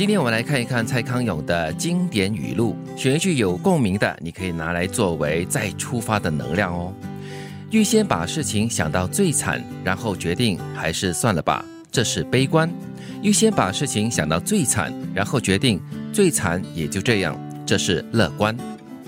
今天我们来看一看蔡康永的经典语录，选一句有共鸣的，你可以拿来作为再出发的能量哦。预先把事情想到最惨，然后决定还是算了吧，这是悲观；预先把事情想到最惨，然后决定最惨也就这样，这是乐观。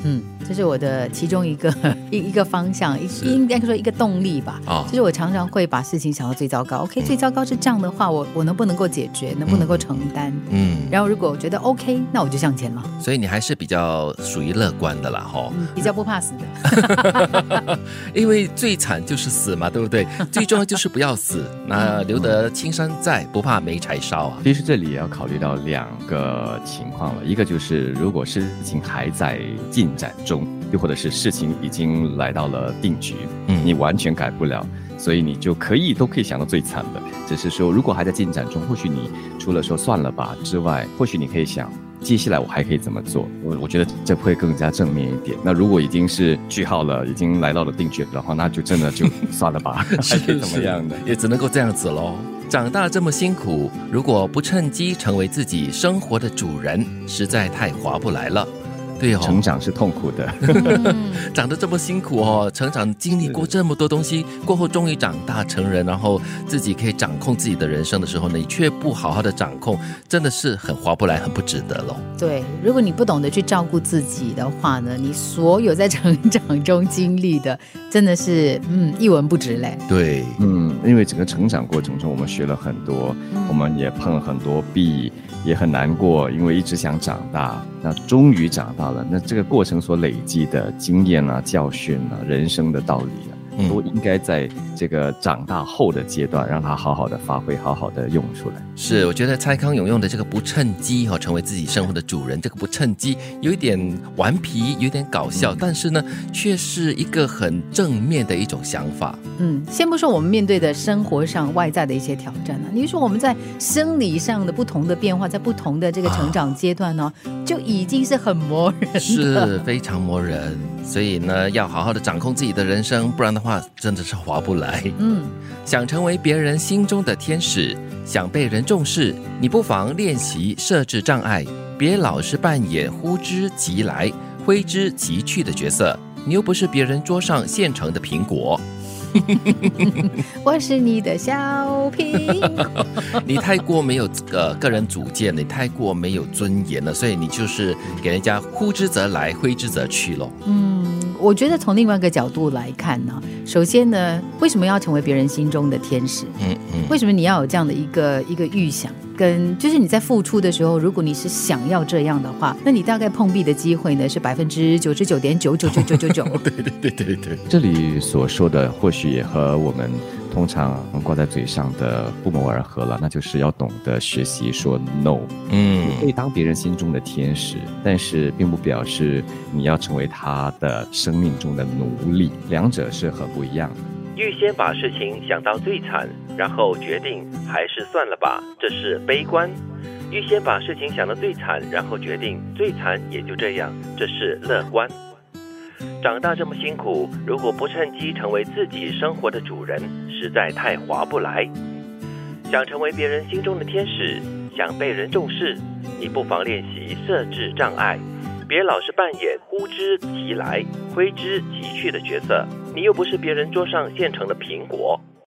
嗯，这是我的其中一个 一一个方向，一应该说一个动力吧。啊就是我常常会把事情想到最糟糕。OK，最糟糕是这样的话，我我能不能够解决，能不能够承担？嗯，然后如果我觉得 OK，那我就向前了。所以你还是比较属于乐观的啦，吼。嗯，比较不怕死的。因为最惨就是死嘛，对不对？最重要就是不要死，那留得青山在，不怕没柴烧啊。其实这里也要考虑到两个情况了，一个就是如果事情还在进展中，又或者是事情已经来到了定局，嗯你完全改不了，所以你就可以都可以想到最惨的。只是说，如果还在进展中，或许你除了说算了吧之外，或许你可以想。接下来我还可以怎么做？我我觉得这会更加正面一点。那如果已经是句号了，已经来到了定局的话，那就真的就算了吧，还可以怎么样的？也只能够这样子喽。长大这么辛苦，如果不趁机成为自己生活的主人，实在太划不来了。对哦，成长是痛苦的。嗯，长得这么辛苦哦，成长经历过这么多东西，过后终于长大成人，然后自己可以掌控自己的人生的时候呢，你却不好好的掌控，真的是很划不来，很不值得喽。对。如果你不懂得去照顾自己的话呢，你所有在成长中经历的，真的是嗯一文不值嘞。对，嗯，因为整个成长过程中，我们学了很多，我们也碰了很多壁，也很难过，因为一直想长大。那终于长大了，那这个过程所累积的经验啊、教训啊、人生的道理啊，嗯都应该在这个长大后的阶段，让他好好的发挥，好好的用出来。是，我觉得蔡康永用的这个不趁机哈、成为自己生活的主人，这个不趁机有一点顽皮，有点搞笑，但是呢，却是一个很正面的一种想法。嗯，先不说我们面对的生活上外在的一些挑战啊，你说我们在生理上的不同的变化，在不同的这个成长阶段呢，就已经是很磨人。是非常磨人，所以呢，要好好的掌控自己的人生，不然的话，真的是划不来。嗯，想成为别人心中的天使，想被人重视，你不妨练习设置障碍，别老是扮演呼之即来、挥之即去的角色。你又不是别人桌上现成的苹果，我是你的小苹果。你太过没有呃个人主见，你太过没有尊严了，所以你就是给人家呼之则来，挥之则去喽。嗯，我觉得从另外一个角度来看呢，首先呢，为什么要成为别人心中的天使？嗯嗯，为什么你要有这样的一个一个预想？跟就是你在付出的时候，如果你是想要这样的话，那你大概碰壁的机会呢是百分之九十九点九九九九九九。对对对对对，这里所说的，或许也和我们通常挂在嘴上的不谋而合了，那就是要懂得学习说 no。嗯你可以当别人心中的天使，但是并不表示你要成为他的生命中的奴隶，两者是很不一样的。预先把事情想到最惨，然后决定还是算了吧，这是悲观；预先把事情想到最惨，然后决定最惨也就这样，这是乐观。长大这么辛苦，如果不趁机成为自己生活的主人，实在太划不来。想成为别人心中的天使，想被人重视，你不妨练习设置障碍，别老是扮演呼之即来、挥之即去的角色。你又不是别人桌上现成的苹果。